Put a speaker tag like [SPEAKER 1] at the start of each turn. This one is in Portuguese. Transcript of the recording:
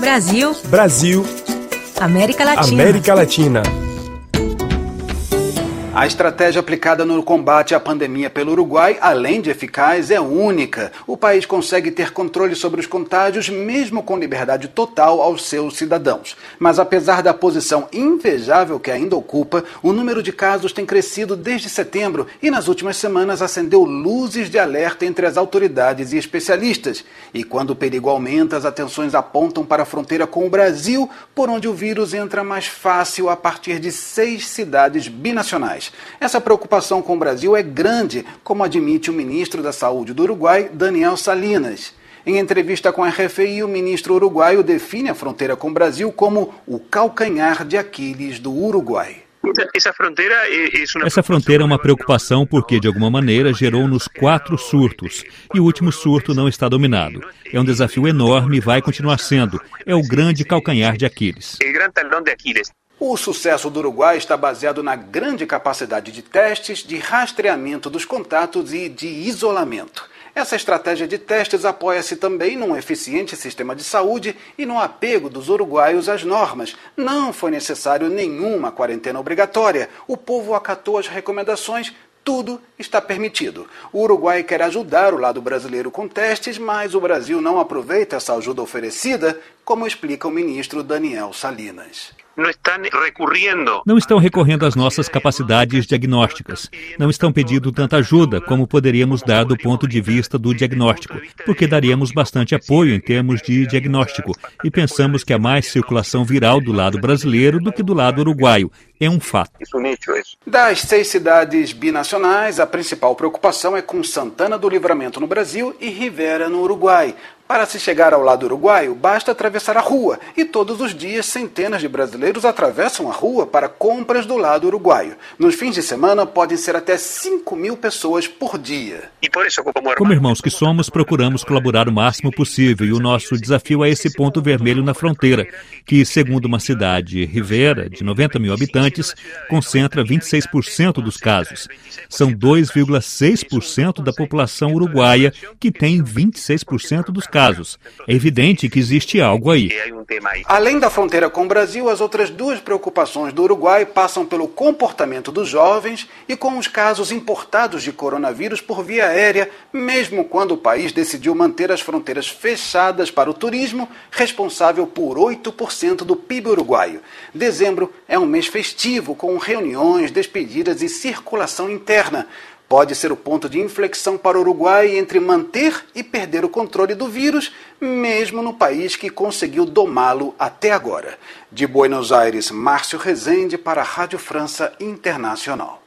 [SPEAKER 1] Brasil.
[SPEAKER 2] Brasil.
[SPEAKER 1] América Latina.
[SPEAKER 2] América Latina.
[SPEAKER 3] A estratégia aplicada no combate à pandemia pelo Uruguai, além de eficaz, é única. O país consegue ter controle sobre os contágios, mesmo com liberdade total aos seus cidadãos. Mas apesar da posição invejável que ainda ocupa, o número de casos tem crescido desde setembro e nas últimas semanas acendeu luzes de alerta entre as autoridades e especialistas. E quando o perigo aumenta, as atenções apontam para a fronteira com o Brasil, por onde o vírus entra mais fácil a partir de seis cidades binacionais. Essa preocupação com o Brasil é grande, como admite o ministro da Saúde do Uruguai, Daniel Salinas. Em entrevista com a RFI, o ministro uruguaio define a fronteira com o Brasil como o calcanhar de Aquiles do Uruguai.
[SPEAKER 4] Essa fronteira é uma preocupação porque, de alguma maneira, gerou-nos quatro surtos e o último surto não está dominado. É um desafio enorme e vai continuar sendo. É o grande calcanhar de Aquiles.
[SPEAKER 3] O sucesso do Uruguai está baseado na grande capacidade de testes, de rastreamento dos contatos e de isolamento. Essa estratégia de testes apoia-se também num eficiente sistema de saúde e no apego dos uruguaios às normas. Não foi necessário nenhuma quarentena obrigatória. O povo acatou as recomendações, tudo está permitido. O Uruguai quer ajudar o lado brasileiro com testes, mas o Brasil não aproveita essa ajuda oferecida, como explica o ministro Daniel Salinas
[SPEAKER 4] não estão recorrendo às nossas capacidades diagnósticas. Não estão pedindo tanta ajuda como poderíamos dar do ponto de vista do diagnóstico, porque daríamos bastante apoio em termos de diagnóstico e pensamos que há mais circulação viral do lado brasileiro do que do lado uruguaio. É um fato.
[SPEAKER 3] Das seis cidades binacionais, a principal preocupação é com Santana do Livramento no Brasil e Rivera no Uruguai. Para se chegar ao lado uruguaio, basta atravessar a rua, e todos os dias centenas de brasileiros atravessam a rua para compras do lado uruguaio. Nos fins de semana, podem ser até 5 mil pessoas por dia.
[SPEAKER 4] Como irmãos que somos, procuramos colaborar o máximo possível, e o nosso desafio é esse ponto vermelho na fronteira, que, segundo uma cidade rivera, de 90 mil habitantes, concentra 26% dos casos. São 2,6% da população uruguaia que tem 26% dos casos. É evidente que existe algo aí.
[SPEAKER 3] Além da fronteira com o Brasil, as outras duas preocupações do Uruguai passam pelo comportamento dos jovens e com os casos importados de coronavírus por via aérea, mesmo quando o país decidiu manter as fronteiras fechadas para o turismo, responsável por 8% do PIB uruguaio. Dezembro é um mês festivo, com reuniões, despedidas e circulação interna pode ser o ponto de inflexão para o Uruguai entre manter e perder o controle do vírus, mesmo no país que conseguiu domá-lo até agora. De Buenos Aires, Márcio Rezende para a Rádio França Internacional.